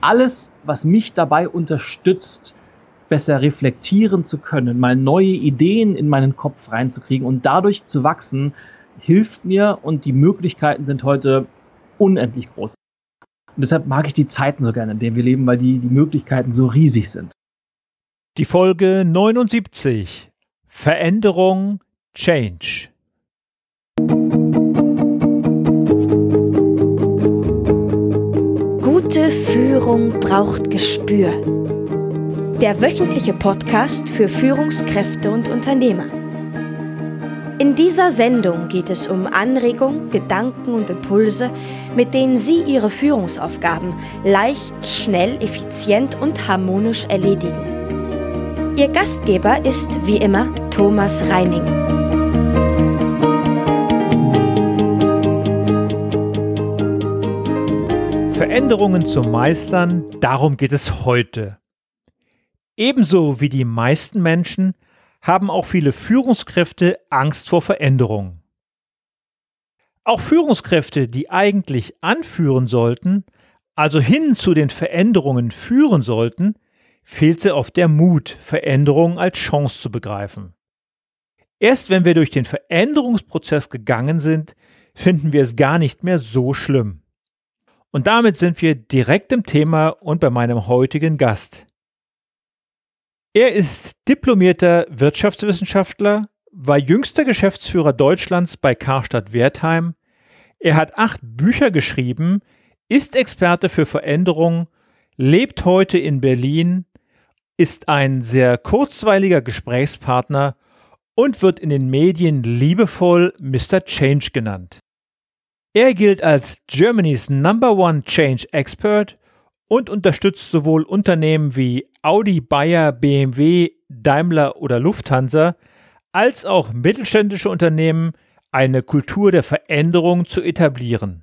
alles, was mich dabei unterstützt, besser reflektieren zu können, mal neue Ideen in meinen Kopf reinzukriegen und dadurch zu wachsen, hilft mir und die Möglichkeiten sind heute unendlich groß. Und deshalb mag ich die Zeiten so gerne, in denen wir leben, weil die, die Möglichkeiten so riesig sind. Die Folge 79. Veränderung, Change. Führung braucht Gespür. Der wöchentliche Podcast für Führungskräfte und Unternehmer. In dieser Sendung geht es um Anregungen, Gedanken und Impulse, mit denen Sie Ihre Führungsaufgaben leicht, schnell, effizient und harmonisch erledigen. Ihr Gastgeber ist wie immer Thomas Reining. Veränderungen zu meistern, darum geht es heute. Ebenso wie die meisten Menschen haben auch viele Führungskräfte Angst vor Veränderungen. Auch Führungskräfte, die eigentlich anführen sollten, also hin zu den Veränderungen führen sollten, fehlt sie oft der Mut, Veränderungen als Chance zu begreifen. Erst wenn wir durch den Veränderungsprozess gegangen sind, finden wir es gar nicht mehr so schlimm. Und damit sind wir direkt im Thema und bei meinem heutigen Gast. Er ist diplomierter Wirtschaftswissenschaftler, war jüngster Geschäftsführer Deutschlands bei Karstadt Wertheim. Er hat acht Bücher geschrieben, ist Experte für Veränderung, lebt heute in Berlin, ist ein sehr kurzweiliger Gesprächspartner und wird in den Medien liebevoll Mr. Change genannt. Er gilt als Germany's Number One Change Expert und unterstützt sowohl Unternehmen wie Audi, Bayer, BMW, Daimler oder Lufthansa als auch mittelständische Unternehmen eine Kultur der Veränderung zu etablieren.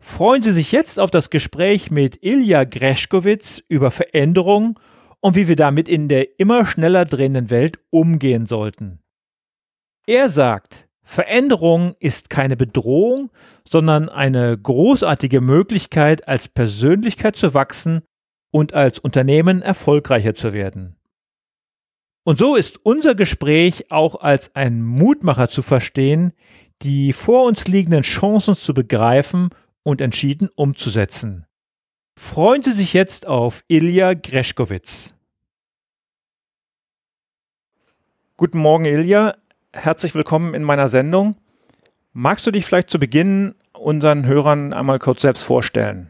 Freuen Sie sich jetzt auf das Gespräch mit Ilja Greschkowitz über Veränderung und wie wir damit in der immer schneller drehenden Welt umgehen sollten. Er sagt, Veränderung ist keine Bedrohung, sondern eine großartige Möglichkeit, als Persönlichkeit zu wachsen und als Unternehmen erfolgreicher zu werden. Und so ist unser Gespräch auch als ein Mutmacher zu verstehen, die vor uns liegenden Chancen zu begreifen und entschieden umzusetzen. Freuen Sie sich jetzt auf Ilja Greschkowitz. Guten Morgen, Ilja herzlich willkommen in meiner Sendung. Magst du dich vielleicht zu Beginn unseren Hörern einmal kurz selbst vorstellen?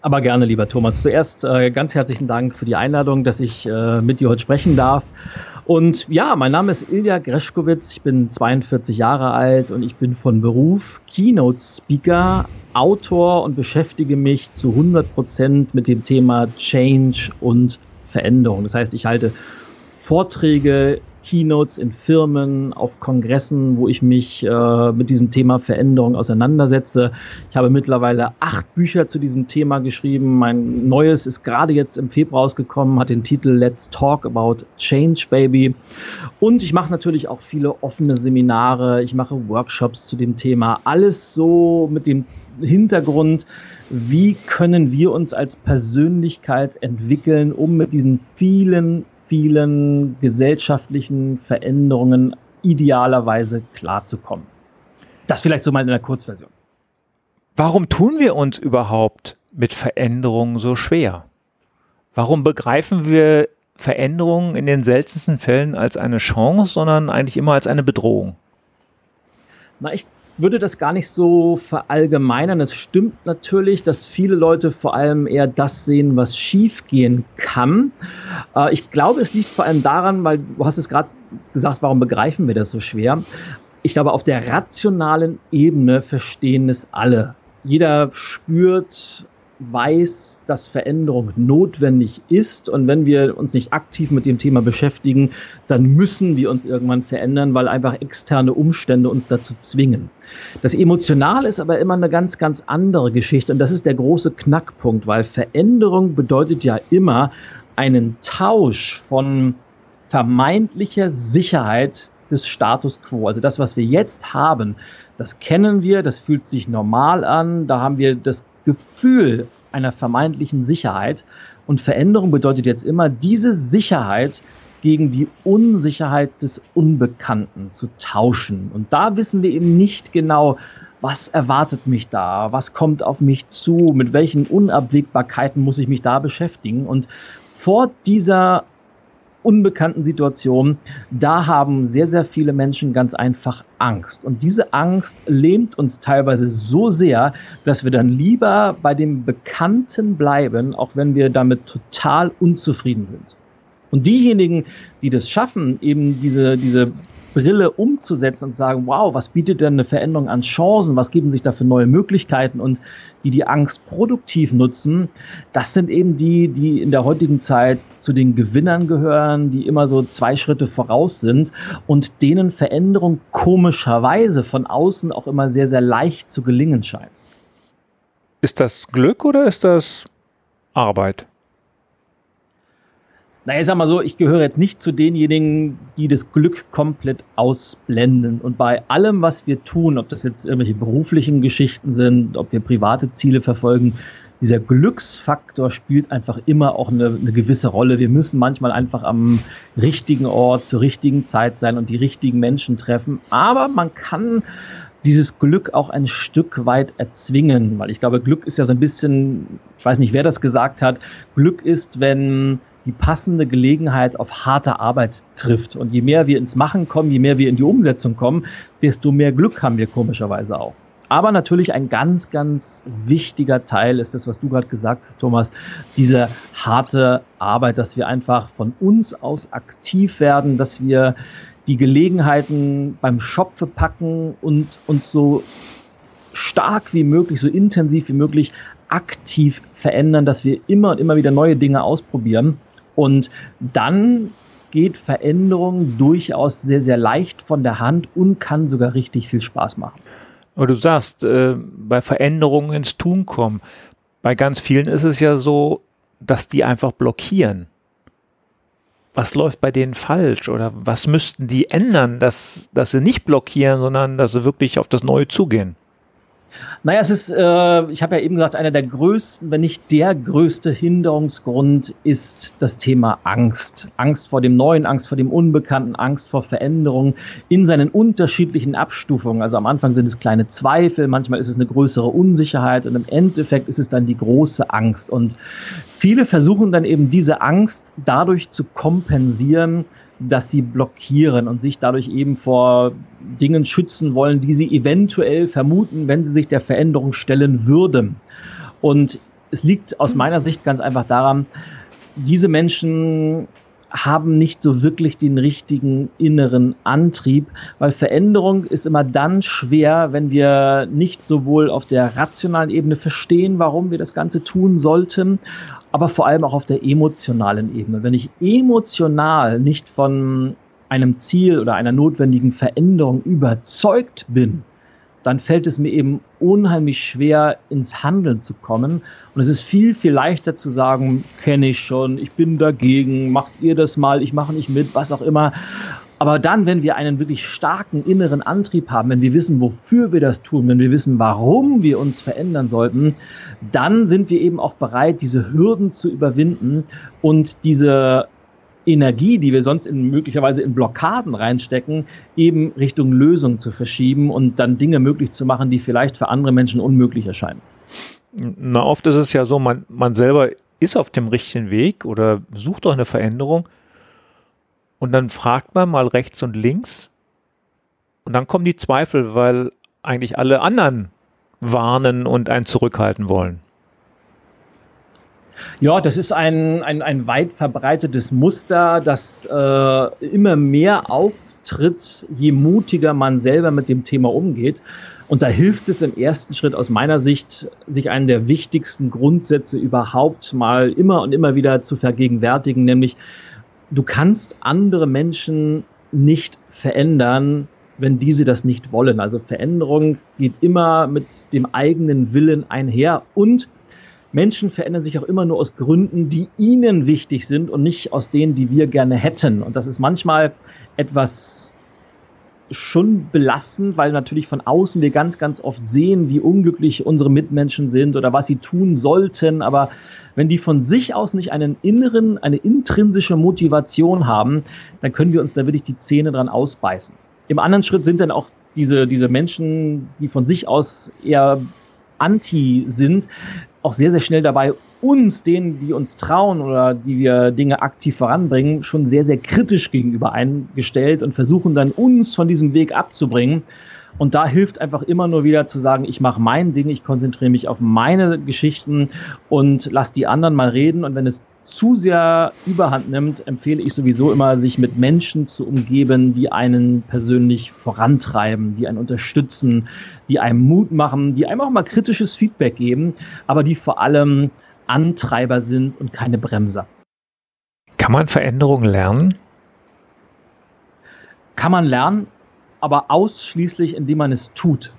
Aber gerne, lieber Thomas. Zuerst äh, ganz herzlichen Dank für die Einladung, dass ich äh, mit dir heute sprechen darf. Und ja, mein Name ist Ilja Greschkowitz, ich bin 42 Jahre alt und ich bin von Beruf Keynote Speaker, Autor und beschäftige mich zu 100 Prozent mit dem Thema Change und Veränderung. Das heißt, ich halte Vorträge Keynotes in Firmen, auf Kongressen, wo ich mich äh, mit diesem Thema Veränderung auseinandersetze. Ich habe mittlerweile acht Bücher zu diesem Thema geschrieben. Mein neues ist gerade jetzt im Februar rausgekommen, hat den Titel Let's Talk About Change Baby. Und ich mache natürlich auch viele offene Seminare, ich mache Workshops zu dem Thema. Alles so mit dem Hintergrund, wie können wir uns als Persönlichkeit entwickeln, um mit diesen vielen vielen gesellschaftlichen Veränderungen idealerweise klarzukommen. Das vielleicht so mal in der Kurzversion. Warum tun wir uns überhaupt mit Veränderungen so schwer? Warum begreifen wir Veränderungen in den seltensten Fällen als eine Chance, sondern eigentlich immer als eine Bedrohung? Na, ich würde das gar nicht so verallgemeinern. Es stimmt natürlich, dass viele Leute vor allem eher das sehen, was schiefgehen kann. Äh, ich glaube, es liegt vor allem daran, weil du hast es gerade gesagt, warum begreifen wir das so schwer? Ich glaube, auf der rationalen Ebene verstehen es alle. Jeder spürt, weiß, dass Veränderung notwendig ist. Und wenn wir uns nicht aktiv mit dem Thema beschäftigen, dann müssen wir uns irgendwann verändern, weil einfach externe Umstände uns dazu zwingen. Das Emotionale ist aber immer eine ganz, ganz andere Geschichte. Und das ist der große Knackpunkt, weil Veränderung bedeutet ja immer einen Tausch von vermeintlicher Sicherheit des Status quo. Also das, was wir jetzt haben, das kennen wir, das fühlt sich normal an, da haben wir das Gefühl, einer vermeintlichen Sicherheit. Und Veränderung bedeutet jetzt immer, diese Sicherheit gegen die Unsicherheit des Unbekannten zu tauschen. Und da wissen wir eben nicht genau, was erwartet mich da, was kommt auf mich zu, mit welchen Unabwägbarkeiten muss ich mich da beschäftigen. Und vor dieser unbekannten Situation, da haben sehr, sehr viele Menschen ganz einfach Angst. Und diese Angst lähmt uns teilweise so sehr, dass wir dann lieber bei dem Bekannten bleiben, auch wenn wir damit total unzufrieden sind. Und diejenigen, die das schaffen, eben diese, diese Brille umzusetzen und sagen, wow, was bietet denn eine Veränderung an Chancen, was geben sich da für neue Möglichkeiten und die die Angst produktiv nutzen, das sind eben die, die in der heutigen Zeit zu den Gewinnern gehören, die immer so zwei Schritte voraus sind und denen Veränderung komischerweise von außen auch immer sehr, sehr leicht zu gelingen scheint. Ist das Glück oder ist das Arbeit? Naja, ich sag mal so, ich gehöre jetzt nicht zu denjenigen, die das Glück komplett ausblenden. Und bei allem, was wir tun, ob das jetzt irgendwelche beruflichen Geschichten sind, ob wir private Ziele verfolgen, dieser Glücksfaktor spielt einfach immer auch eine, eine gewisse Rolle. Wir müssen manchmal einfach am richtigen Ort zur richtigen Zeit sein und die richtigen Menschen treffen. Aber man kann dieses Glück auch ein Stück weit erzwingen, weil ich glaube, Glück ist ja so ein bisschen, ich weiß nicht, wer das gesagt hat, Glück ist, wenn die passende Gelegenheit auf harte Arbeit trifft. Und je mehr wir ins Machen kommen, je mehr wir in die Umsetzung kommen, desto mehr Glück haben wir komischerweise auch. Aber natürlich ein ganz, ganz wichtiger Teil ist das, was du gerade gesagt hast, Thomas, diese harte Arbeit, dass wir einfach von uns aus aktiv werden, dass wir die Gelegenheiten beim Schopfe packen und uns so stark wie möglich, so intensiv wie möglich aktiv verändern, dass wir immer und immer wieder neue Dinge ausprobieren. Und dann geht Veränderung durchaus sehr, sehr leicht von der Hand und kann sogar richtig viel Spaß machen. Aber du sagst, äh, bei Veränderungen ins Tun kommen. Bei ganz vielen ist es ja so, dass die einfach blockieren. Was läuft bei denen falsch oder was müssten die ändern, dass, dass sie nicht blockieren, sondern dass sie wirklich auf das Neue zugehen? Naja, es ist, äh, ich habe ja eben gesagt, einer der größten, wenn nicht der größte Hinderungsgrund ist das Thema Angst. Angst vor dem Neuen, Angst vor dem Unbekannten, Angst vor Veränderungen in seinen unterschiedlichen Abstufungen. Also am Anfang sind es kleine Zweifel, manchmal ist es eine größere Unsicherheit und im Endeffekt ist es dann die große Angst. Und viele versuchen dann eben diese Angst dadurch zu kompensieren, dass sie blockieren und sich dadurch eben vor Dingen schützen wollen, die sie eventuell vermuten, wenn sie sich der Veränderung stellen würden. Und es liegt aus meiner Sicht ganz einfach daran, diese Menschen haben nicht so wirklich den richtigen inneren Antrieb, weil Veränderung ist immer dann schwer, wenn wir nicht sowohl auf der rationalen Ebene verstehen, warum wir das Ganze tun sollten, aber vor allem auch auf der emotionalen Ebene. Wenn ich emotional nicht von einem Ziel oder einer notwendigen Veränderung überzeugt bin, dann fällt es mir eben unheimlich schwer, ins Handeln zu kommen. Und es ist viel, viel leichter zu sagen, kenne ich schon, ich bin dagegen, macht ihr das mal, ich mache nicht mit, was auch immer. Aber dann, wenn wir einen wirklich starken inneren Antrieb haben, wenn wir wissen, wofür wir das tun, wenn wir wissen, warum wir uns verändern sollten, dann sind wir eben auch bereit, diese Hürden zu überwinden und diese Energie, die wir sonst in, möglicherweise in Blockaden reinstecken, eben Richtung Lösung zu verschieben und dann Dinge möglich zu machen, die vielleicht für andere Menschen unmöglich erscheinen. Na, oft ist es ja so, man, man selber ist auf dem richtigen Weg oder sucht doch eine Veränderung und dann fragt man mal rechts und links und dann kommen die Zweifel, weil eigentlich alle anderen warnen und einen zurückhalten wollen? Ja, das ist ein, ein, ein weit verbreitetes Muster, das äh, immer mehr auftritt, je mutiger man selber mit dem Thema umgeht. Und da hilft es im ersten Schritt aus meiner Sicht, sich einen der wichtigsten Grundsätze überhaupt mal immer und immer wieder zu vergegenwärtigen, nämlich du kannst andere Menschen nicht verändern, wenn diese das nicht wollen. Also Veränderung geht immer mit dem eigenen Willen einher und Menschen verändern sich auch immer nur aus Gründen, die ihnen wichtig sind und nicht aus denen, die wir gerne hätten. Und das ist manchmal etwas schon belastend, weil natürlich von außen wir ganz, ganz oft sehen, wie unglücklich unsere Mitmenschen sind oder was sie tun sollten. Aber wenn die von sich aus nicht einen inneren, eine intrinsische Motivation haben, dann können wir uns da wirklich die Zähne dran ausbeißen. Im anderen Schritt sind dann auch diese, diese Menschen, die von sich aus eher anti sind, auch sehr, sehr schnell dabei, uns, denen, die uns trauen oder die wir Dinge aktiv voranbringen, schon sehr, sehr kritisch gegenüber eingestellt und versuchen dann uns von diesem Weg abzubringen. Und da hilft einfach immer nur wieder zu sagen, ich mache mein Ding, ich konzentriere mich auf meine Geschichten und lass die anderen mal reden. Und wenn es zu sehr überhand nimmt, empfehle ich sowieso immer, sich mit Menschen zu umgeben, die einen persönlich vorantreiben, die einen unterstützen, die einem Mut machen, die einem auch mal kritisches Feedback geben, aber die vor allem Antreiber sind und keine Bremser. Kann man Veränderungen lernen? Kann man lernen, aber ausschließlich, indem man es tut.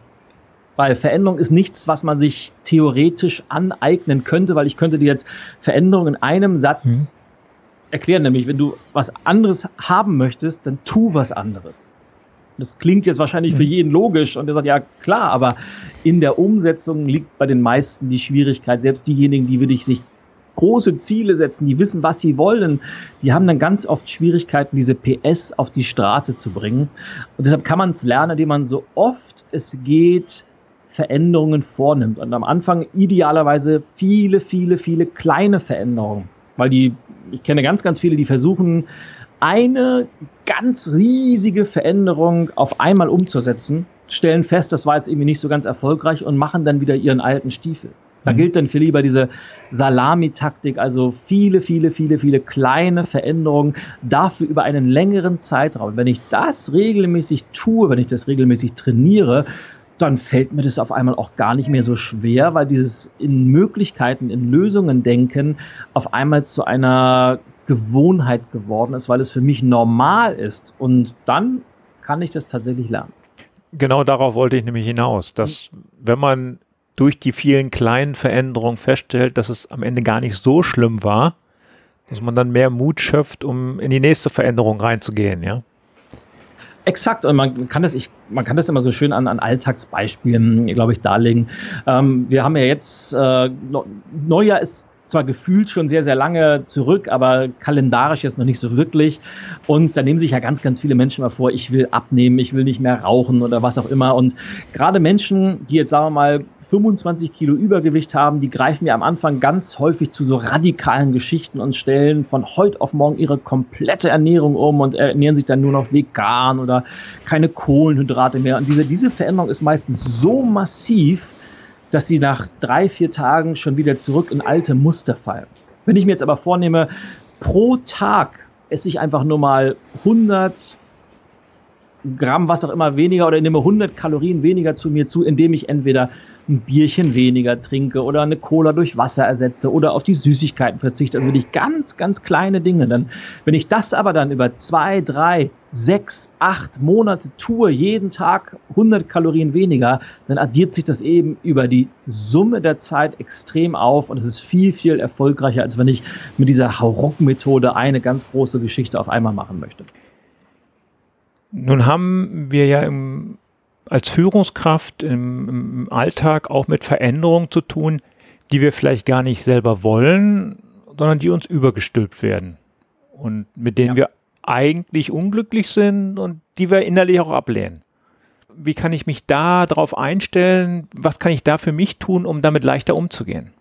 Weil Veränderung ist nichts, was man sich theoretisch aneignen könnte, weil ich könnte dir jetzt Veränderung in einem Satz mhm. erklären, nämlich wenn du was anderes haben möchtest, dann tu was anderes. Das klingt jetzt wahrscheinlich mhm. für jeden logisch und er sagt, ja klar, aber in der Umsetzung liegt bei den meisten die Schwierigkeit. Selbst diejenigen, die wirklich sich große Ziele setzen, die wissen, was sie wollen, die haben dann ganz oft Schwierigkeiten, diese PS auf die Straße zu bringen. Und deshalb kann man es lernen, indem man so oft es geht Veränderungen vornimmt. Und am Anfang idealerweise viele, viele, viele kleine Veränderungen. Weil die, ich kenne ganz, ganz viele, die versuchen, eine ganz riesige Veränderung auf einmal umzusetzen, stellen fest, das war jetzt irgendwie nicht so ganz erfolgreich und machen dann wieder ihren alten Stiefel. Da mhm. gilt dann für lieber diese Salamitaktik, also viele, viele, viele, viele kleine Veränderungen, dafür über einen längeren Zeitraum. Wenn ich das regelmäßig tue, wenn ich das regelmäßig trainiere, dann fällt mir das auf einmal auch gar nicht mehr so schwer, weil dieses in Möglichkeiten, in Lösungen denken auf einmal zu einer Gewohnheit geworden ist, weil es für mich normal ist. Und dann kann ich das tatsächlich lernen. Genau darauf wollte ich nämlich hinaus, dass wenn man durch die vielen kleinen Veränderungen feststellt, dass es am Ende gar nicht so schlimm war, dass man dann mehr Mut schöpft, um in die nächste Veränderung reinzugehen, ja? Exakt, und man kann das, ich, man kann das immer so schön an, an Alltagsbeispielen, glaube ich, darlegen. Ähm, wir haben ja jetzt, äh, Neujahr ist zwar gefühlt schon sehr, sehr lange zurück, aber kalendarisch jetzt noch nicht so wirklich. Und da nehmen sich ja ganz, ganz viele Menschen mal vor, ich will abnehmen, ich will nicht mehr rauchen oder was auch immer. Und gerade Menschen, die jetzt, sagen wir mal, 25 Kilo Übergewicht haben, die greifen ja am Anfang ganz häufig zu so radikalen Geschichten und stellen von heute auf morgen ihre komplette Ernährung um und ernähren sich dann nur noch vegan oder keine Kohlenhydrate mehr. Und diese, diese Veränderung ist meistens so massiv, dass sie nach drei, vier Tagen schon wieder zurück in alte Muster fallen. Wenn ich mir jetzt aber vornehme, pro Tag esse ich einfach nur mal 100 Gramm, was auch immer weniger oder nehme 100 Kalorien weniger zu mir zu, indem ich entweder ein Bierchen weniger trinke oder eine Cola durch Wasser ersetze oder auf die Süßigkeiten verzichte. Also wirklich ganz, ganz kleine Dinge. Dann, wenn ich das aber dann über zwei, drei, sechs, acht Monate tue, jeden Tag 100 Kalorien weniger, dann addiert sich das eben über die Summe der Zeit extrem auf und es ist viel, viel erfolgreicher, als wenn ich mit dieser Hauruck-Methode eine ganz große Geschichte auf einmal machen möchte. Nun haben wir ja im als Führungskraft im, im Alltag auch mit Veränderungen zu tun, die wir vielleicht gar nicht selber wollen, sondern die uns übergestülpt werden und mit denen ja. wir eigentlich unglücklich sind und die wir innerlich auch ablehnen. Wie kann ich mich da drauf einstellen? Was kann ich da für mich tun, um damit leichter umzugehen?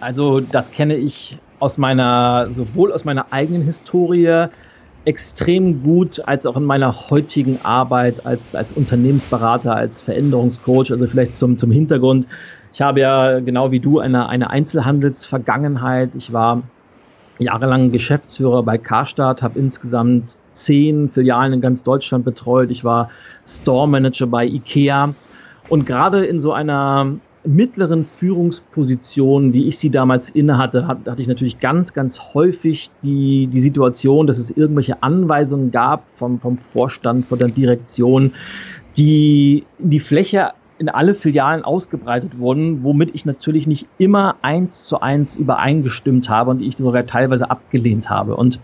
Also das kenne ich aus meiner, sowohl aus meiner eigenen Historie, extrem gut, als auch in meiner heutigen Arbeit als, als Unternehmensberater, als Veränderungscoach. Also vielleicht zum, zum Hintergrund. Ich habe ja genau wie du eine, eine Einzelhandelsvergangenheit. Ich war jahrelang Geschäftsführer bei Karstadt, habe insgesamt zehn Filialen in ganz Deutschland betreut. Ich war Store Manager bei IKEA. Und gerade in so einer mittleren Führungspositionen, wie ich sie damals innehatte, hatte ich natürlich ganz, ganz häufig die, die Situation, dass es irgendwelche Anweisungen gab vom, vom Vorstand, von der Direktion, die die Fläche in alle Filialen ausgebreitet wurden, womit ich natürlich nicht immer eins zu eins übereingestimmt habe und ich sogar teilweise abgelehnt habe. Und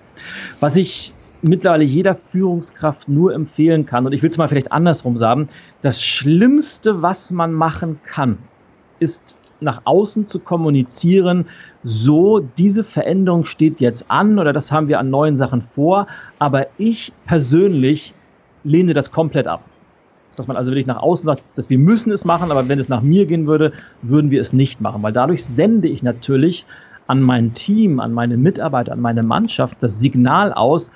was ich mittlerweile jeder Führungskraft nur empfehlen kann, und ich will es mal vielleicht andersrum sagen, das Schlimmste, was man machen kann, ist nach außen zu kommunizieren, so diese Veränderung steht jetzt an oder das haben wir an neuen Sachen vor, aber ich persönlich lehne das komplett ab. Dass man also wirklich nach außen sagt, dass wir müssen es machen, aber wenn es nach mir gehen würde, würden wir es nicht machen, weil dadurch sende ich natürlich an mein Team, an meine Mitarbeiter, an meine Mannschaft das Signal aus,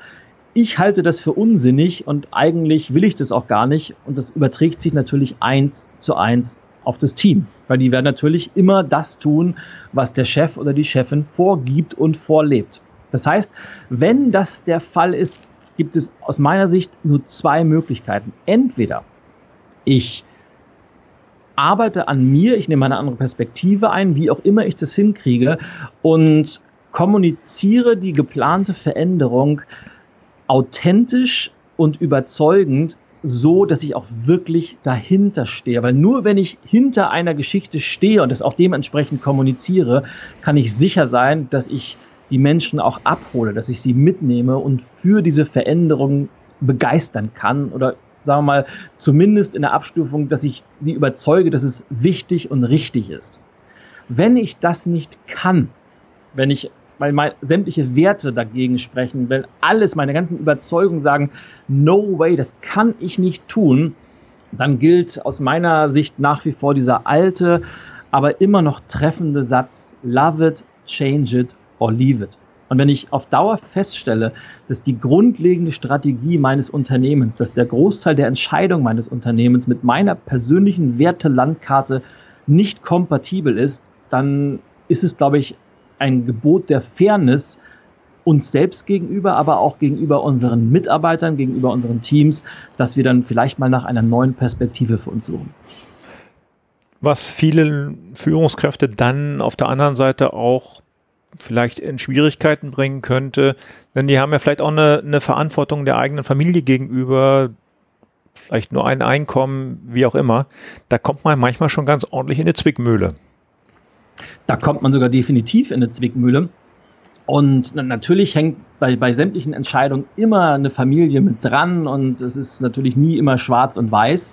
ich halte das für unsinnig und eigentlich will ich das auch gar nicht. Und das überträgt sich natürlich eins zu eins auf das Team, weil die werden natürlich immer das tun, was der Chef oder die Chefin vorgibt und vorlebt. Das heißt, wenn das der Fall ist, gibt es aus meiner Sicht nur zwei Möglichkeiten. Entweder ich arbeite an mir, ich nehme eine andere Perspektive ein, wie auch immer ich das hinkriege und kommuniziere die geplante Veränderung authentisch und überzeugend, so dass ich auch wirklich dahinter stehe. Weil nur wenn ich hinter einer Geschichte stehe und das auch dementsprechend kommuniziere, kann ich sicher sein, dass ich die Menschen auch abhole, dass ich sie mitnehme und für diese Veränderung begeistern kann oder sagen wir mal, zumindest in der Abstufung, dass ich sie überzeuge, dass es wichtig und richtig ist. Wenn ich das nicht kann, wenn ich weil meine, sämtliche Werte dagegen sprechen, wenn alles, meine ganzen Überzeugungen sagen, no way, das kann ich nicht tun, dann gilt aus meiner Sicht nach wie vor dieser alte, aber immer noch treffende Satz, love it, change it or leave it. Und wenn ich auf Dauer feststelle, dass die grundlegende Strategie meines Unternehmens, dass der Großteil der Entscheidung meines Unternehmens mit meiner persönlichen Wertelandkarte nicht kompatibel ist, dann ist es, glaube ich, ein Gebot der Fairness uns selbst gegenüber, aber auch gegenüber unseren Mitarbeitern, gegenüber unseren Teams, dass wir dann vielleicht mal nach einer neuen Perspektive für uns suchen. Was viele Führungskräfte dann auf der anderen Seite auch vielleicht in Schwierigkeiten bringen könnte. Denn die haben ja vielleicht auch eine, eine Verantwortung der eigenen Familie gegenüber, vielleicht nur ein Einkommen, wie auch immer. Da kommt man manchmal schon ganz ordentlich in eine Zwickmühle. Da kommt man sogar definitiv in eine Zwickmühle. Und natürlich hängt bei, bei sämtlichen Entscheidungen immer eine Familie mit dran und es ist natürlich nie immer schwarz und weiß.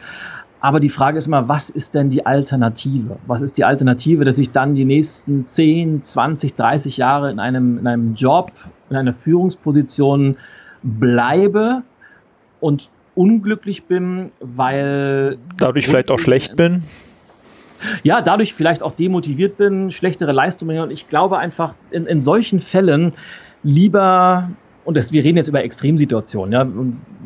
Aber die Frage ist immer, was ist denn die Alternative? Was ist die Alternative, dass ich dann die nächsten 10, 20, 30 Jahre in einem, in einem Job, in einer Führungsposition bleibe und unglücklich bin, weil. Dadurch vielleicht auch schlecht bin? Ja, dadurch vielleicht auch demotiviert bin, schlechtere Leistungen. Und ich glaube einfach, in, in solchen Fällen lieber und das, wir reden jetzt über Extremsituationen, ja,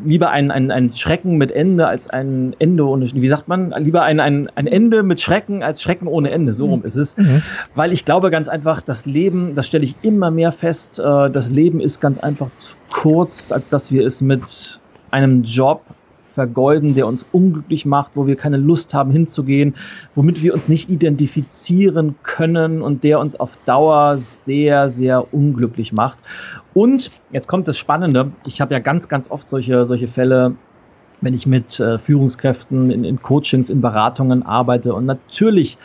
lieber ein, ein, ein Schrecken mit Ende als ein Ende ohne, wie sagt man, lieber ein, ein, ein Ende mit Schrecken als Schrecken ohne Ende, so rum ist es. Mhm. Weil ich glaube ganz einfach, das Leben, das stelle ich immer mehr fest, äh, das Leben ist ganz einfach zu kurz, als dass wir es mit einem Job vergeuden, der uns unglücklich macht, wo wir keine Lust haben hinzugehen, womit wir uns nicht identifizieren können und der uns auf Dauer sehr, sehr unglücklich macht. Und jetzt kommt das Spannende. Ich habe ja ganz, ganz oft solche, solche Fälle, wenn ich mit äh, Führungskräften in, in Coachings, in Beratungen arbeite. Und natürlich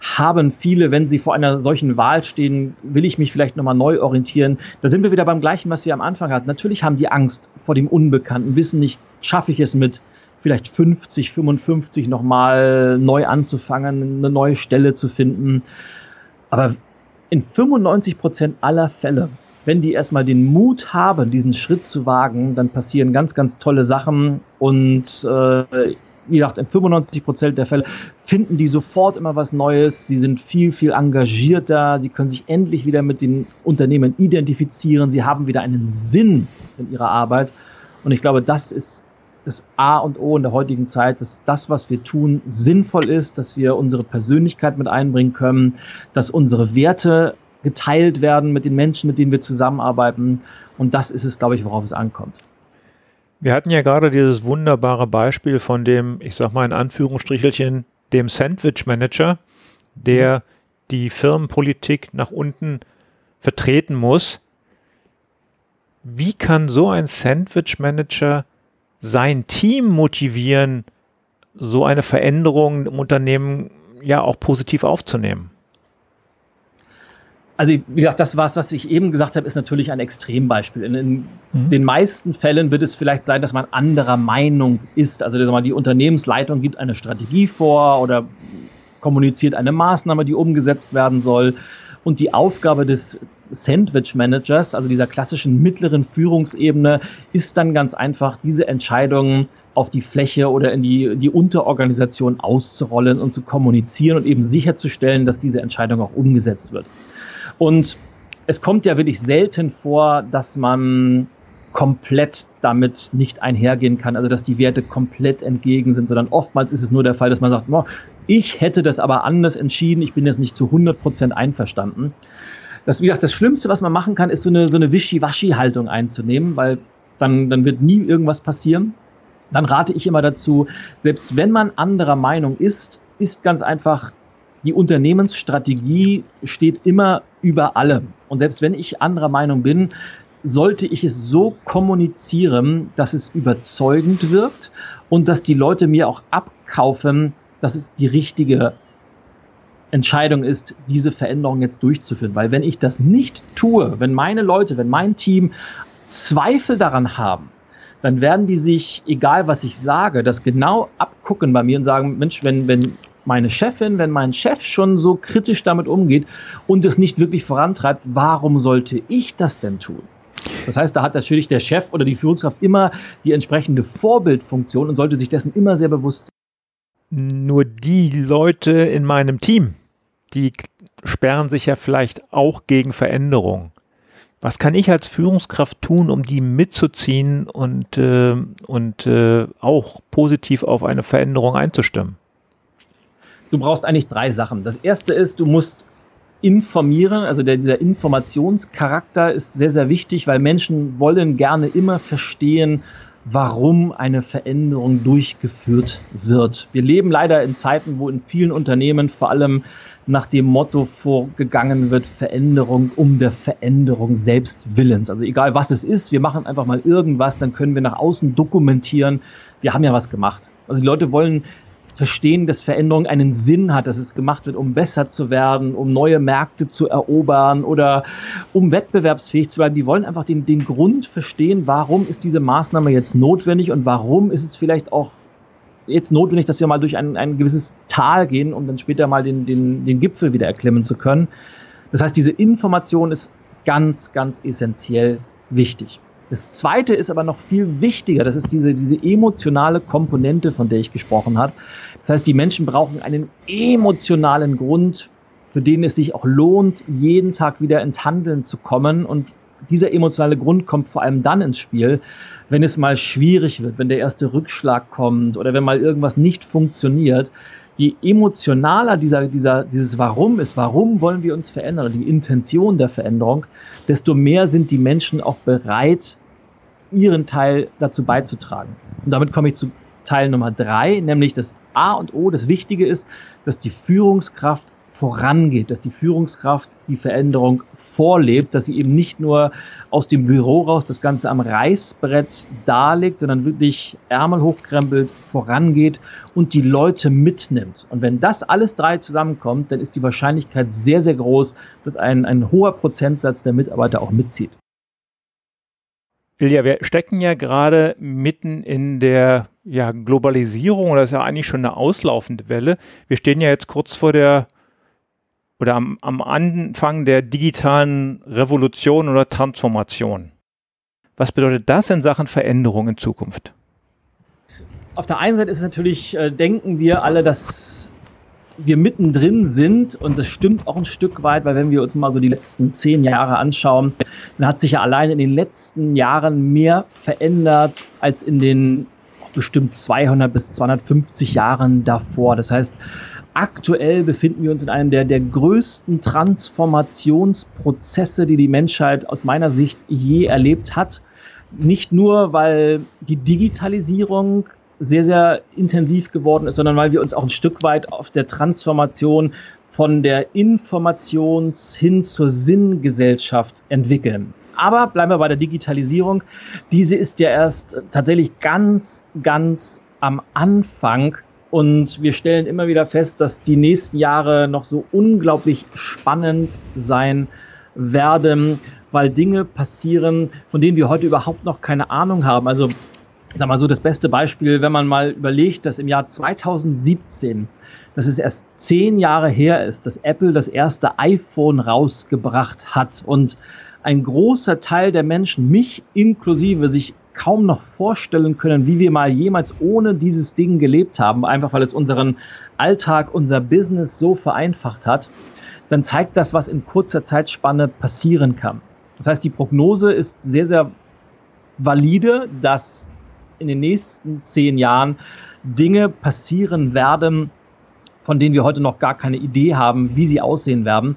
haben viele, wenn sie vor einer solchen Wahl stehen, will ich mich vielleicht nochmal neu orientieren. Da sind wir wieder beim gleichen, was wir am Anfang hatten. Natürlich haben die Angst vor dem Unbekannten, wissen nicht, schaffe ich es mit vielleicht 50, 55 nochmal neu anzufangen, eine neue Stelle zu finden. Aber in 95 Prozent aller Fälle, wenn die erstmal den Mut haben, diesen Schritt zu wagen, dann passieren ganz, ganz tolle Sachen und äh, wie gesagt, in 95 Prozent der Fälle finden die sofort immer was Neues. Sie sind viel, viel engagierter. Sie können sich endlich wieder mit den Unternehmen identifizieren. Sie haben wieder einen Sinn in ihrer Arbeit. Und ich glaube, das ist das A und O in der heutigen Zeit, dass das, was wir tun, sinnvoll ist, dass wir unsere Persönlichkeit mit einbringen können, dass unsere Werte geteilt werden mit den Menschen, mit denen wir zusammenarbeiten. Und das ist es, glaube ich, worauf es ankommt. Wir hatten ja gerade dieses wunderbare Beispiel von dem, ich sag mal in Anführungsstrichelchen, dem Sandwich Manager, der die Firmenpolitik nach unten vertreten muss. Wie kann so ein Sandwich Manager sein Team motivieren, so eine Veränderung im Unternehmen ja auch positiv aufzunehmen? Also, wie gesagt, das was, was ich eben gesagt habe, ist natürlich ein Extrembeispiel. In, in mhm. den meisten Fällen wird es vielleicht sein, dass man anderer Meinung ist. Also, die Unternehmensleitung gibt eine Strategie vor oder kommuniziert eine Maßnahme, die umgesetzt werden soll. Und die Aufgabe des Sandwich Managers, also dieser klassischen mittleren Führungsebene, ist dann ganz einfach, diese Entscheidungen auf die Fläche oder in die, die Unterorganisation auszurollen und zu kommunizieren und eben sicherzustellen, dass diese Entscheidung auch umgesetzt wird. Und es kommt ja wirklich selten vor, dass man komplett damit nicht einhergehen kann, also dass die Werte komplett entgegen sind, sondern oftmals ist es nur der Fall, dass man sagt, ich hätte das aber anders entschieden, ich bin jetzt nicht zu 100 Prozent einverstanden. Das, wie gesagt, das Schlimmste, was man machen kann, ist so eine, so eine Wischi-Waschi-Haltung einzunehmen, weil dann, dann wird nie irgendwas passieren. Dann rate ich immer dazu, selbst wenn man anderer Meinung ist, ist ganz einfach die Unternehmensstrategie steht immer über allem. Und selbst wenn ich anderer Meinung bin, sollte ich es so kommunizieren, dass es überzeugend wirkt und dass die Leute mir auch abkaufen, dass es die richtige Entscheidung ist, diese Veränderung jetzt durchzuführen. Weil wenn ich das nicht tue, wenn meine Leute, wenn mein Team Zweifel daran haben, dann werden die sich, egal was ich sage, das genau abgucken bei mir und sagen, Mensch, wenn, wenn meine Chefin, wenn mein Chef schon so kritisch damit umgeht und es nicht wirklich vorantreibt, warum sollte ich das denn tun? Das heißt, da hat natürlich der Chef oder die Führungskraft immer die entsprechende Vorbildfunktion und sollte sich dessen immer sehr bewusst sein. Nur die Leute in meinem Team, die sperren sich ja vielleicht auch gegen Veränderung. Was kann ich als Führungskraft tun, um die mitzuziehen und, äh, und äh, auch positiv auf eine Veränderung einzustimmen? du brauchst eigentlich drei Sachen. Das erste ist, du musst informieren, also der, dieser Informationscharakter ist sehr, sehr wichtig, weil Menschen wollen gerne immer verstehen, warum eine Veränderung durchgeführt wird. Wir leben leider in Zeiten, wo in vielen Unternehmen vor allem nach dem Motto vorgegangen wird, Veränderung um der Veränderung selbst willens. Also egal was es ist, wir machen einfach mal irgendwas, dann können wir nach außen dokumentieren, wir haben ja was gemacht. Also die Leute wollen verstehen, dass Veränderung einen Sinn hat, dass es gemacht wird, um besser zu werden, um neue Märkte zu erobern oder um wettbewerbsfähig zu werden. Die wollen einfach den, den Grund verstehen, warum ist diese Maßnahme jetzt notwendig und warum ist es vielleicht auch jetzt notwendig, dass wir mal durch ein, ein gewisses Tal gehen, um dann später mal den, den, den Gipfel wieder erklimmen zu können. Das heißt, diese Information ist ganz, ganz essentiell wichtig. Das zweite ist aber noch viel wichtiger. Das ist diese, diese emotionale Komponente, von der ich gesprochen habe. Das heißt, die Menschen brauchen einen emotionalen Grund, für den es sich auch lohnt, jeden Tag wieder ins Handeln zu kommen. Und dieser emotionale Grund kommt vor allem dann ins Spiel, wenn es mal schwierig wird, wenn der erste Rückschlag kommt oder wenn mal irgendwas nicht funktioniert. Je emotionaler dieser, dieser, dieses Warum ist, warum wollen wir uns verändern, die Intention der Veränderung, desto mehr sind die Menschen auch bereit, ihren Teil dazu beizutragen. Und damit komme ich zu Teil Nummer drei, nämlich das A und O, das Wichtige ist, dass die Führungskraft vorangeht, dass die Führungskraft die Veränderung vorlebt, dass sie eben nicht nur aus dem Büro raus das Ganze am Reißbrett darlegt, sondern wirklich Ärmel hochkrempelt, vorangeht und die Leute mitnimmt. Und wenn das alles drei zusammenkommt, dann ist die Wahrscheinlichkeit sehr, sehr groß, dass ein, ein hoher Prozentsatz der Mitarbeiter auch mitzieht. Ilja, wir stecken ja gerade mitten in der ja, Globalisierung, oder ist ja eigentlich schon eine auslaufende Welle. Wir stehen ja jetzt kurz vor der oder am, am Anfang der digitalen Revolution oder Transformation. Was bedeutet das in Sachen Veränderung in Zukunft? Auf der einen Seite ist natürlich, äh, denken wir alle, dass wir mittendrin sind und das stimmt auch ein Stück weit, weil wenn wir uns mal so die letzten zehn Jahre anschauen, dann hat sich ja allein in den letzten Jahren mehr verändert als in den bestimmt 200 bis 250 Jahren davor. Das heißt, aktuell befinden wir uns in einem der, der größten Transformationsprozesse, die die Menschheit aus meiner Sicht je erlebt hat. Nicht nur, weil die Digitalisierung sehr, sehr intensiv geworden ist, sondern weil wir uns auch ein Stück weit auf der Transformation von der Informations- hin zur Sinngesellschaft entwickeln. Aber bleiben wir bei der Digitalisierung. Diese ist ja erst tatsächlich ganz, ganz am Anfang Und wir stellen immer wieder fest, dass die nächsten Jahre noch so unglaublich spannend sein werden, weil Dinge passieren, von denen wir heute überhaupt noch keine Ahnung haben. Also, sag mal so, das beste Beispiel, wenn man mal überlegt, dass im Jahr 2017 dass es erst zehn Jahre her ist, dass Apple das erste iPhone rausgebracht hat und ein großer Teil der Menschen, mich inklusive, sich kaum noch vorstellen können, wie wir mal jemals ohne dieses Ding gelebt haben, einfach weil es unseren Alltag, unser Business so vereinfacht hat, dann zeigt das, was in kurzer Zeitspanne passieren kann. Das heißt, die Prognose ist sehr, sehr valide, dass in den nächsten zehn Jahren Dinge passieren werden, von denen wir heute noch gar keine Idee haben, wie sie aussehen werden.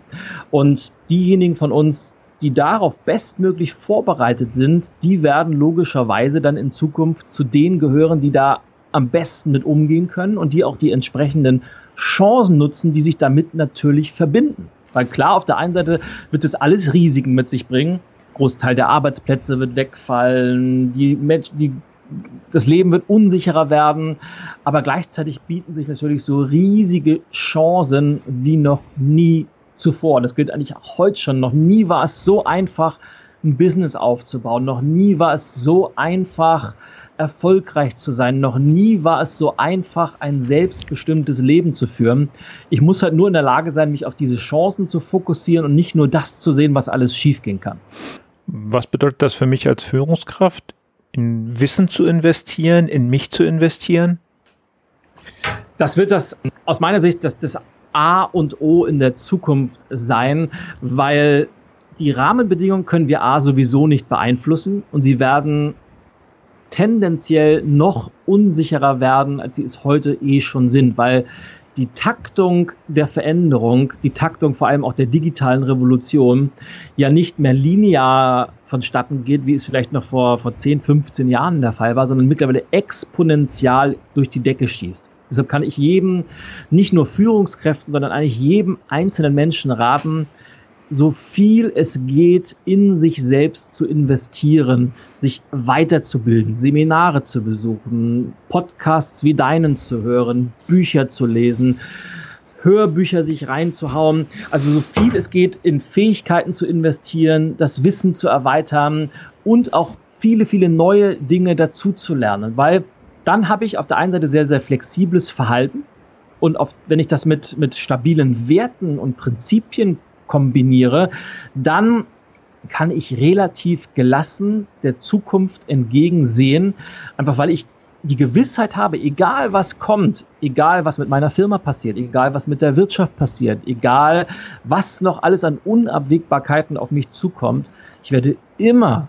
Und diejenigen von uns, die darauf bestmöglich vorbereitet sind, die werden logischerweise dann in Zukunft zu denen gehören, die da am besten mit umgehen können und die auch die entsprechenden Chancen nutzen, die sich damit natürlich verbinden. Weil klar, auf der einen Seite wird es alles Risiken mit sich bringen. Großteil der Arbeitsplätze wird wegfallen, die, Menschen, die das Leben wird unsicherer werden, aber gleichzeitig bieten sich natürlich so riesige Chancen wie noch nie zuvor. Das gilt eigentlich auch heute schon. Noch nie war es so einfach, ein Business aufzubauen. Noch nie war es so einfach, erfolgreich zu sein. Noch nie war es so einfach, ein selbstbestimmtes Leben zu führen. Ich muss halt nur in der Lage sein, mich auf diese Chancen zu fokussieren und nicht nur das zu sehen, was alles schiefgehen kann. Was bedeutet das für mich als Führungskraft? In Wissen zu investieren, in mich zu investieren? Das wird das aus meiner Sicht das, das A und O in der Zukunft sein, weil die Rahmenbedingungen können wir A sowieso nicht beeinflussen und sie werden tendenziell noch unsicherer werden, als sie es heute eh schon sind, weil die Taktung der Veränderung, die Taktung vor allem auch der digitalen Revolution ja nicht mehr linear vonstatten geht, wie es vielleicht noch vor, vor 10, 15 Jahren der Fall war, sondern mittlerweile exponentiell durch die Decke schießt. Deshalb kann ich jedem, nicht nur Führungskräften, sondern eigentlich jedem einzelnen Menschen raten, so viel es geht, in sich selbst zu investieren, sich weiterzubilden, Seminare zu besuchen, Podcasts wie deinen zu hören, Bücher zu lesen, Hörbücher sich reinzuhauen. Also so viel es geht, in Fähigkeiten zu investieren, das Wissen zu erweitern und auch viele, viele neue Dinge dazu zu lernen, weil dann habe ich auf der einen Seite sehr, sehr flexibles Verhalten und auf, wenn ich das mit, mit stabilen Werten und Prinzipien kombiniere, dann kann ich relativ gelassen der Zukunft entgegensehen, einfach weil ich die Gewissheit habe, egal was kommt, egal was mit meiner Firma passiert, egal was mit der Wirtschaft passiert, egal was noch alles an Unabwägbarkeiten auf mich zukommt, ich werde immer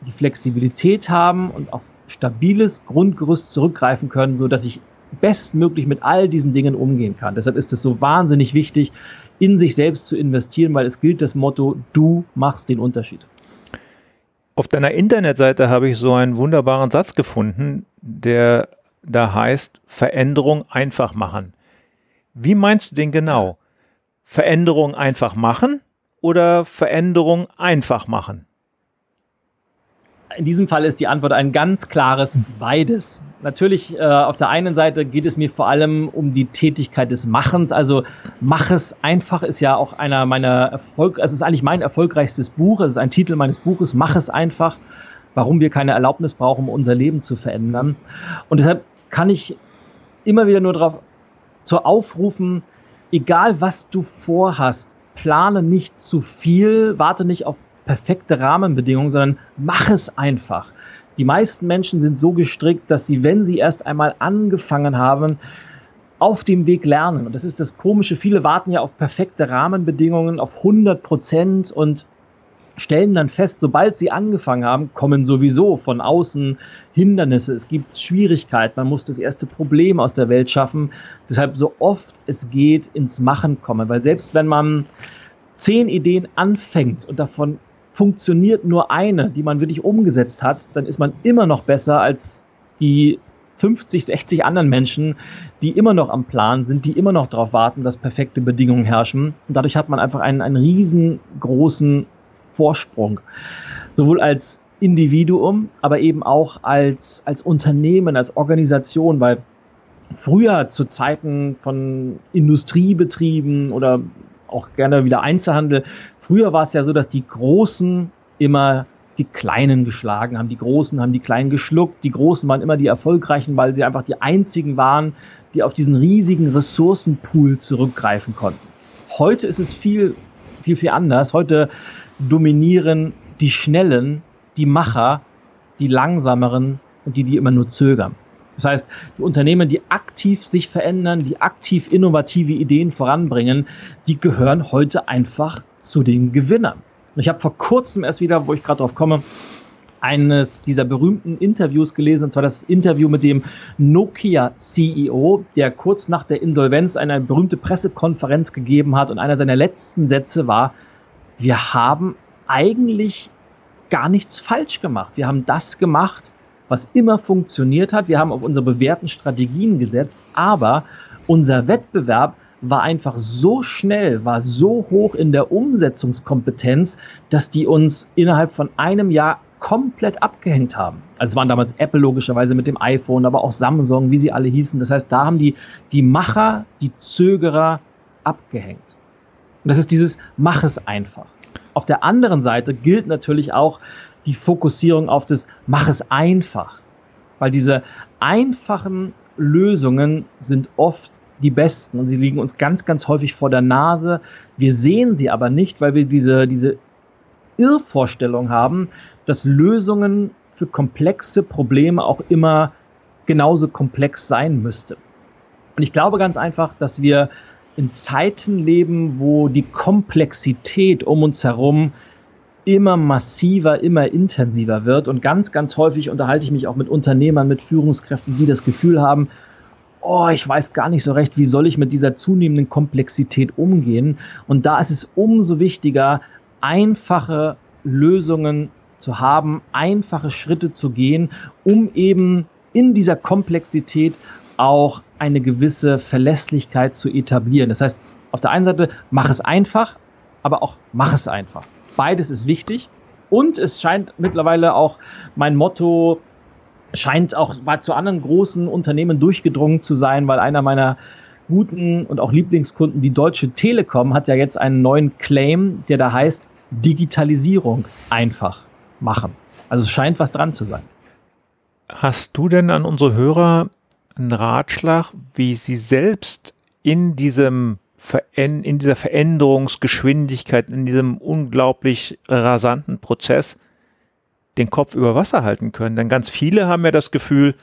die Flexibilität haben und auf stabiles Grundgerüst zurückgreifen können, so dass ich bestmöglich mit all diesen Dingen umgehen kann. Deshalb ist es so wahnsinnig wichtig, in sich selbst zu investieren, weil es gilt das Motto, du machst den Unterschied. Auf deiner Internetseite habe ich so einen wunderbaren Satz gefunden, der da heißt, Veränderung einfach machen. Wie meinst du den genau? Veränderung einfach machen oder Veränderung einfach machen? In diesem Fall ist die Antwort ein ganz klares beides. Natürlich, äh, auf der einen Seite geht es mir vor allem um die Tätigkeit des Machens. Also mach es einfach ist ja auch einer meiner Erfolg, es ist eigentlich mein erfolgreichstes Buch. Es ist ein Titel meines Buches, Mach es einfach, warum wir keine Erlaubnis brauchen, um unser Leben zu verändern. Und deshalb kann ich immer wieder nur darauf zu aufrufen, egal was du vorhast, plane nicht zu viel, warte nicht auf perfekte Rahmenbedingungen, sondern mach es einfach. Die meisten Menschen sind so gestrickt, dass sie, wenn sie erst einmal angefangen haben, auf dem Weg lernen. Und das ist das Komische. Viele warten ja auf perfekte Rahmenbedingungen, auf 100 Prozent und stellen dann fest, sobald sie angefangen haben, kommen sowieso von außen Hindernisse. Es gibt Schwierigkeiten. Man muss das erste Problem aus der Welt schaffen. Deshalb so oft es geht ins Machen kommen. Weil selbst wenn man zehn Ideen anfängt und davon funktioniert nur eine, die man wirklich umgesetzt hat, dann ist man immer noch besser als die 50, 60 anderen Menschen, die immer noch am Plan sind, die immer noch darauf warten, dass perfekte Bedingungen herrschen. Und dadurch hat man einfach einen, einen riesengroßen Vorsprung. Sowohl als Individuum, aber eben auch als, als Unternehmen, als Organisation, weil früher zu Zeiten von Industriebetrieben oder auch gerne wieder Einzelhandel, früher war es ja so, dass die Großen immer die Kleinen geschlagen haben. Die Großen haben die Kleinen geschluckt. Die Großen waren immer die Erfolgreichen, weil sie einfach die einzigen waren, die auf diesen riesigen Ressourcenpool zurückgreifen konnten. Heute ist es viel, viel, viel anders. Heute dominieren die Schnellen, die Macher, die Langsameren und die, die immer nur zögern. Das heißt, die Unternehmen, die aktiv sich verändern, die aktiv innovative Ideen voranbringen, die gehören heute einfach zu den Gewinnern. Und ich habe vor kurzem erst wieder, wo ich gerade drauf komme, eines dieser berühmten Interviews gelesen, und zwar das Interview mit dem Nokia-CEO, der kurz nach der Insolvenz eine berühmte Pressekonferenz gegeben hat und einer seiner letzten Sätze war, wir haben eigentlich gar nichts falsch gemacht. Wir haben das gemacht, was immer funktioniert hat. Wir haben auf unsere bewährten Strategien gesetzt, aber unser Wettbewerb war einfach so schnell, war so hoch in der Umsetzungskompetenz, dass die uns innerhalb von einem Jahr komplett abgehängt haben. Also es waren damals Apple logischerweise mit dem iPhone, aber auch Samsung, wie sie alle hießen. Das heißt, da haben die, die Macher, die Zögerer abgehängt. Und das ist dieses Mach es einfach. Auf der anderen Seite gilt natürlich auch die Fokussierung auf das Mach es einfach. Weil diese einfachen Lösungen sind oft die besten und sie liegen uns ganz, ganz häufig vor der Nase. Wir sehen sie aber nicht, weil wir diese, diese Irrvorstellung haben, dass Lösungen für komplexe Probleme auch immer genauso komplex sein müsste. Und ich glaube ganz einfach, dass wir in Zeiten leben, wo die Komplexität um uns herum immer massiver, immer intensiver wird. Und ganz, ganz häufig unterhalte ich mich auch mit Unternehmern, mit Führungskräften, die das Gefühl haben, oh, ich weiß gar nicht so recht, wie soll ich mit dieser zunehmenden Komplexität umgehen. Und da ist es umso wichtiger, einfache Lösungen zu haben, einfache Schritte zu gehen, um eben in dieser Komplexität auch eine gewisse Verlässlichkeit zu etablieren. Das heißt, auf der einen Seite mach es einfach, aber auch mach es einfach. Beides ist wichtig. Und es scheint mittlerweile auch mein Motto scheint auch mal zu anderen großen Unternehmen durchgedrungen zu sein, weil einer meiner guten und auch Lieblingskunden, die Deutsche Telekom, hat ja jetzt einen neuen Claim, der da heißt Digitalisierung einfach machen. Also es scheint was dran zu sein. Hast du denn an unsere Hörer einen Ratschlag, wie sie selbst in diesem in dieser Veränderungsgeschwindigkeit, in diesem unglaublich rasanten Prozess den Kopf über Wasser halten können. Denn ganz viele haben ja das Gefühl,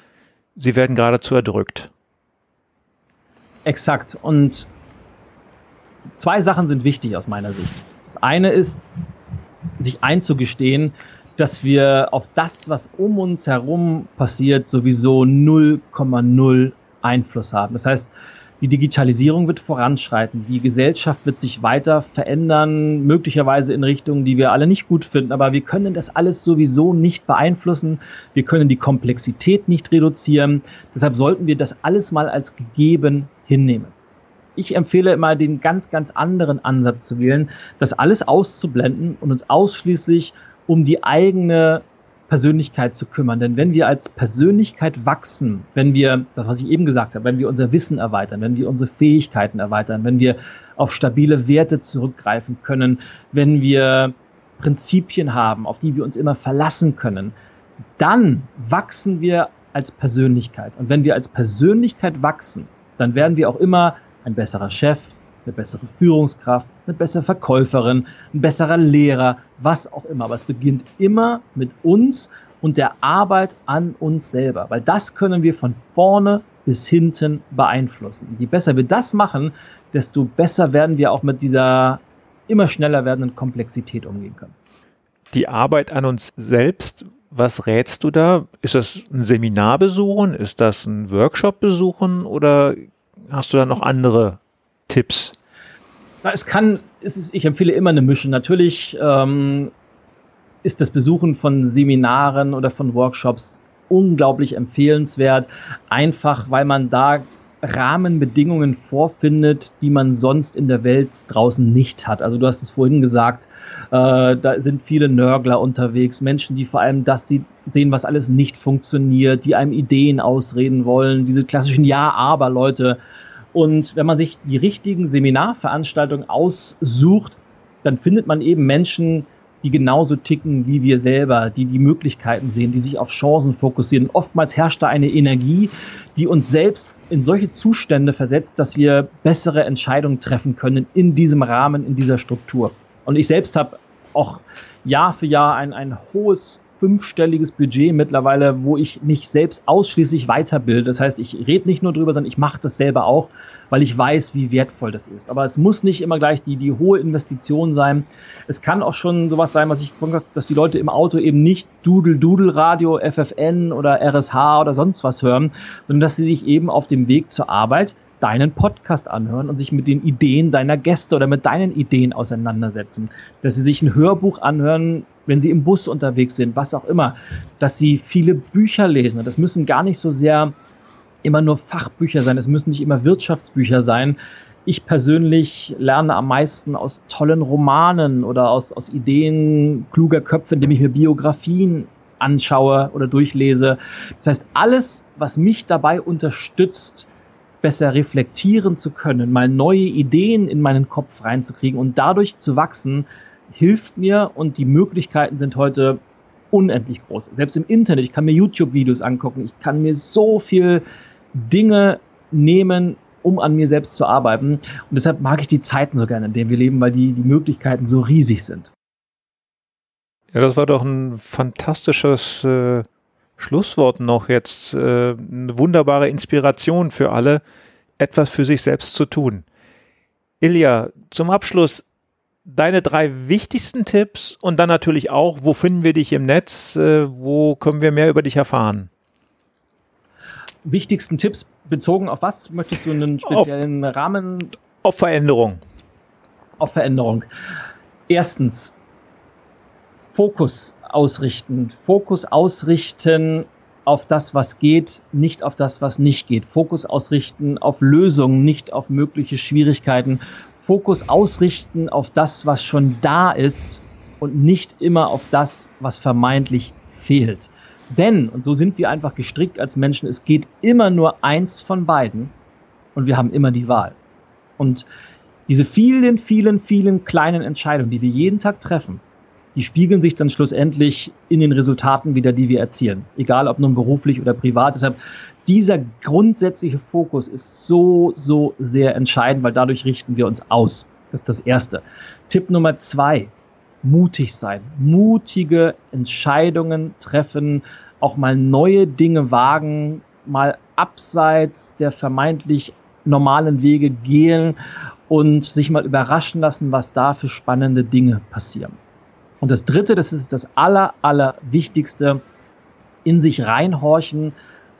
sie werden geradezu erdrückt. Exakt. Und zwei Sachen sind wichtig aus meiner Sicht. Das eine ist, sich einzugestehen, dass wir auf das, was um uns herum passiert, sowieso 0,0 Einfluss haben. Das heißt, die Digitalisierung wird voranschreiten. Die Gesellschaft wird sich weiter verändern, möglicherweise in Richtungen, die wir alle nicht gut finden. Aber wir können das alles sowieso nicht beeinflussen. Wir können die Komplexität nicht reduzieren. Deshalb sollten wir das alles mal als gegeben hinnehmen. Ich empfehle immer den ganz, ganz anderen Ansatz zu wählen, das alles auszublenden und uns ausschließlich um die eigene Persönlichkeit zu kümmern. Denn wenn wir als Persönlichkeit wachsen, wenn wir, das was ich eben gesagt habe, wenn wir unser Wissen erweitern, wenn wir unsere Fähigkeiten erweitern, wenn wir auf stabile Werte zurückgreifen können, wenn wir Prinzipien haben, auf die wir uns immer verlassen können, dann wachsen wir als Persönlichkeit. Und wenn wir als Persönlichkeit wachsen, dann werden wir auch immer ein besserer Chef, eine bessere Führungskraft, eine bessere Verkäuferin, ein besserer Lehrer, was auch immer. Aber es beginnt immer mit uns und der Arbeit an uns selber, weil das können wir von vorne bis hinten beeinflussen. Und je besser wir das machen, desto besser werden wir auch mit dieser immer schneller werdenden Komplexität umgehen können. Die Arbeit an uns selbst, was rätst du da? Ist das ein Seminar besuchen? Ist das ein Workshop besuchen? Oder hast du da noch andere Tipps? Na, es kann, es ist, ich empfehle immer eine Mischung. Natürlich ähm, ist das Besuchen von Seminaren oder von Workshops unglaublich empfehlenswert, einfach weil man da Rahmenbedingungen vorfindet, die man sonst in der Welt draußen nicht hat. Also du hast es vorhin gesagt, äh, da sind viele Nörgler unterwegs, Menschen, die vor allem das sehen, was alles nicht funktioniert, die einem Ideen ausreden wollen, diese klassischen Ja-Aber-Leute. Und wenn man sich die richtigen Seminarveranstaltungen aussucht, dann findet man eben Menschen, die genauso ticken wie wir selber, die die Möglichkeiten sehen, die sich auf Chancen fokussieren. Oftmals herrscht da eine Energie, die uns selbst in solche Zustände versetzt, dass wir bessere Entscheidungen treffen können in diesem Rahmen, in dieser Struktur. Und ich selbst habe auch Jahr für Jahr ein, ein hohes fünfstelliges Budget mittlerweile, wo ich mich selbst ausschließlich weiterbilde. Das heißt, ich rede nicht nur drüber, sondern ich mache das selber auch, weil ich weiß, wie wertvoll das ist. Aber es muss nicht immer gleich die, die hohe Investition sein. Es kann auch schon sowas sein, was ich dass die Leute im Auto eben nicht Doodle Doodle Radio, FFN oder RSH oder sonst was hören, sondern dass sie sich eben auf dem Weg zur Arbeit deinen Podcast anhören und sich mit den Ideen deiner Gäste oder mit deinen Ideen auseinandersetzen. Dass sie sich ein Hörbuch anhören, wenn sie im Bus unterwegs sind, was auch immer. Dass sie viele Bücher lesen. Das müssen gar nicht so sehr immer nur Fachbücher sein. Es müssen nicht immer Wirtschaftsbücher sein. Ich persönlich lerne am meisten aus tollen Romanen oder aus, aus Ideen kluger Köpfe, indem ich mir Biografien anschaue oder durchlese. Das heißt, alles, was mich dabei unterstützt, besser reflektieren zu können, mal neue Ideen in meinen Kopf reinzukriegen und dadurch zu wachsen, hilft mir und die Möglichkeiten sind heute unendlich groß. Selbst im Internet, ich kann mir YouTube-Videos angucken, ich kann mir so viel Dinge nehmen, um an mir selbst zu arbeiten. Und deshalb mag ich die Zeiten so gerne, in denen wir leben, weil die, die Möglichkeiten so riesig sind. Ja, das war doch ein fantastisches äh, Schlusswort noch jetzt äh, eine wunderbare Inspiration für alle, etwas für sich selbst zu tun. Ilja, zum Abschluss deine drei wichtigsten Tipps und dann natürlich auch, wo finden wir dich im Netz, äh, wo können wir mehr über dich erfahren? Wichtigsten Tipps bezogen auf was? Möchtest du einen speziellen auf, Rahmen? Auf Veränderung. Auf Veränderung. Erstens, Fokus ausrichten. Fokus ausrichten auf das, was geht, nicht auf das, was nicht geht. Fokus ausrichten auf Lösungen, nicht auf mögliche Schwierigkeiten. Fokus ausrichten auf das, was schon da ist und nicht immer auf das, was vermeintlich fehlt. Denn, und so sind wir einfach gestrickt als Menschen, es geht immer nur eins von beiden und wir haben immer die Wahl. Und diese vielen, vielen, vielen kleinen Entscheidungen, die wir jeden Tag treffen, die spiegeln sich dann schlussendlich in den Resultaten wieder, die wir erzielen. Egal ob nun beruflich oder privat. Deshalb dieser grundsätzliche Fokus ist so, so sehr entscheidend, weil dadurch richten wir uns aus. Das ist das Erste. Tipp Nummer zwei, mutig sein. Mutige Entscheidungen treffen, auch mal neue Dinge wagen, mal abseits der vermeintlich normalen Wege gehen und sich mal überraschen lassen, was da für spannende Dinge passieren. Und das Dritte, das ist das aller, aller Wichtigste, in sich reinhorchen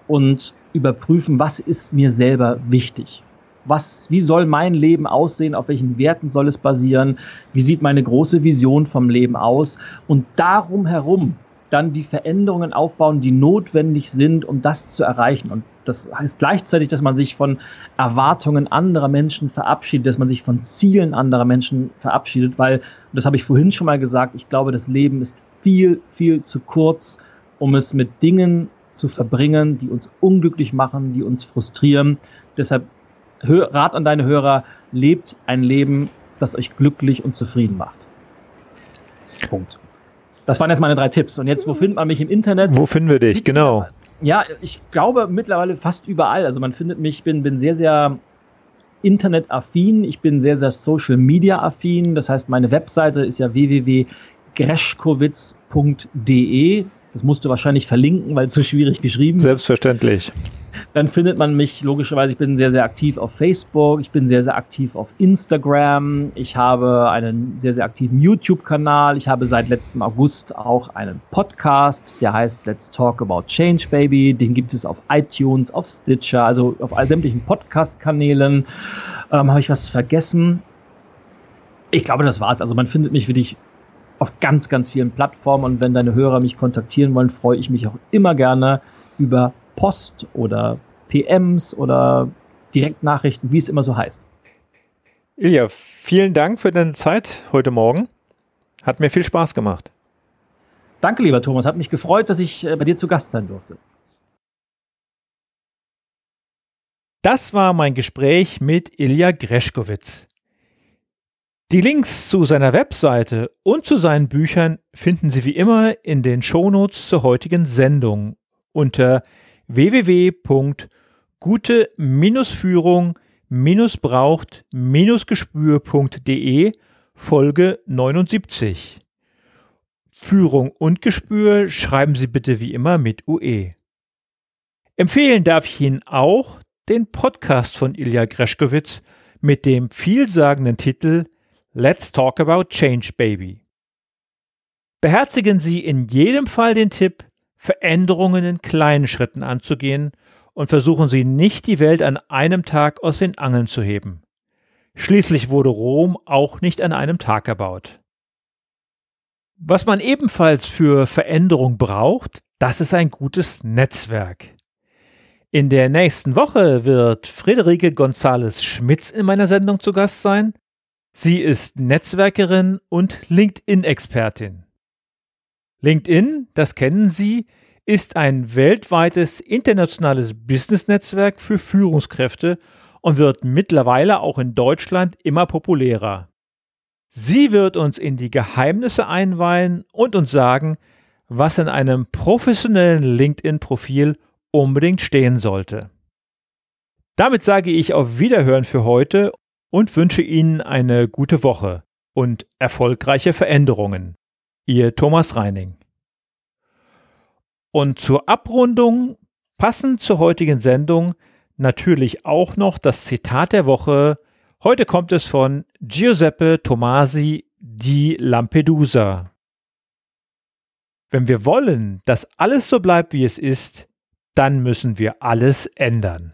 und überprüfen, was ist mir selber wichtig. Was, wie soll mein Leben aussehen? Auf welchen Werten soll es basieren? Wie sieht meine große Vision vom Leben aus? Und darum herum dann die Veränderungen aufbauen, die notwendig sind, um das zu erreichen. Und das heißt gleichzeitig, dass man sich von Erwartungen anderer Menschen verabschiedet, dass man sich von Zielen anderer Menschen verabschiedet, weil, das habe ich vorhin schon mal gesagt, ich glaube, das Leben ist viel, viel zu kurz, um es mit Dingen zu verbringen, die uns unglücklich machen, die uns frustrieren. Deshalb Rat an deine Hörer, lebt ein Leben, das euch glücklich und zufrieden macht. Punkt. Das waren jetzt meine drei Tipps. Und jetzt, wo findet man mich im Internet? Wo finden wir dich? Genau. Ja, ich glaube mittlerweile fast überall. Also man findet mich, bin, bin sehr, sehr internetaffin. Ich bin sehr, sehr Social Media affin. Das heißt, meine Webseite ist ja www.greschkowitz.de. Das musst du wahrscheinlich verlinken, weil es so schwierig geschrieben ist. Selbstverständlich. Dann findet man mich logischerweise, ich bin sehr, sehr aktiv auf Facebook, ich bin sehr, sehr aktiv auf Instagram, ich habe einen sehr, sehr aktiven YouTube-Kanal, ich habe seit letztem August auch einen Podcast, der heißt Let's Talk About Change Baby, den gibt es auf iTunes, auf Stitcher, also auf all sämtlichen Podcast-Kanälen. Ähm, habe ich was vergessen? Ich glaube, das war's. Also man findet mich wirklich auf ganz, ganz vielen Plattformen und wenn deine Hörer mich kontaktieren wollen, freue ich mich auch immer gerne über Post oder PMs oder Direktnachrichten, wie es immer so heißt. Ilja, vielen Dank für deine Zeit heute Morgen. Hat mir viel Spaß gemacht. Danke, lieber Thomas. Hat mich gefreut, dass ich äh, bei dir zu Gast sein durfte. Das war mein Gespräch mit Ilja Greschkowitz. Die Links zu seiner Webseite und zu seinen Büchern finden Sie wie immer in den Shownotes zur heutigen Sendung unter www.gute-führung-braucht-gespür.de Folge 79. Führung und Gespür schreiben Sie bitte wie immer mit UE. Empfehlen darf ich Ihnen auch den Podcast von Ilja Greschkowitz mit dem vielsagenden Titel Let's Talk About Change Baby. Beherzigen Sie in jedem Fall den Tipp, Veränderungen in kleinen Schritten anzugehen und versuchen Sie nicht die Welt an einem Tag aus den Angeln zu heben. Schließlich wurde Rom auch nicht an einem Tag erbaut. Was man ebenfalls für Veränderung braucht, das ist ein gutes Netzwerk. In der nächsten Woche wird Friederike González Schmitz in meiner Sendung zu Gast sein Sie ist Netzwerkerin und LinkedIn-Expertin. LinkedIn, das kennen Sie, ist ein weltweites internationales Business-Netzwerk für Führungskräfte und wird mittlerweile auch in Deutschland immer populärer. Sie wird uns in die Geheimnisse einweihen und uns sagen, was in einem professionellen LinkedIn-Profil unbedingt stehen sollte. Damit sage ich auf Wiederhören für heute und wünsche Ihnen eine gute Woche und erfolgreiche Veränderungen. Ihr Thomas Reining. Und zur Abrundung, passend zur heutigen Sendung, natürlich auch noch das Zitat der Woche. Heute kommt es von Giuseppe Tomasi di Lampedusa. Wenn wir wollen, dass alles so bleibt, wie es ist, dann müssen wir alles ändern.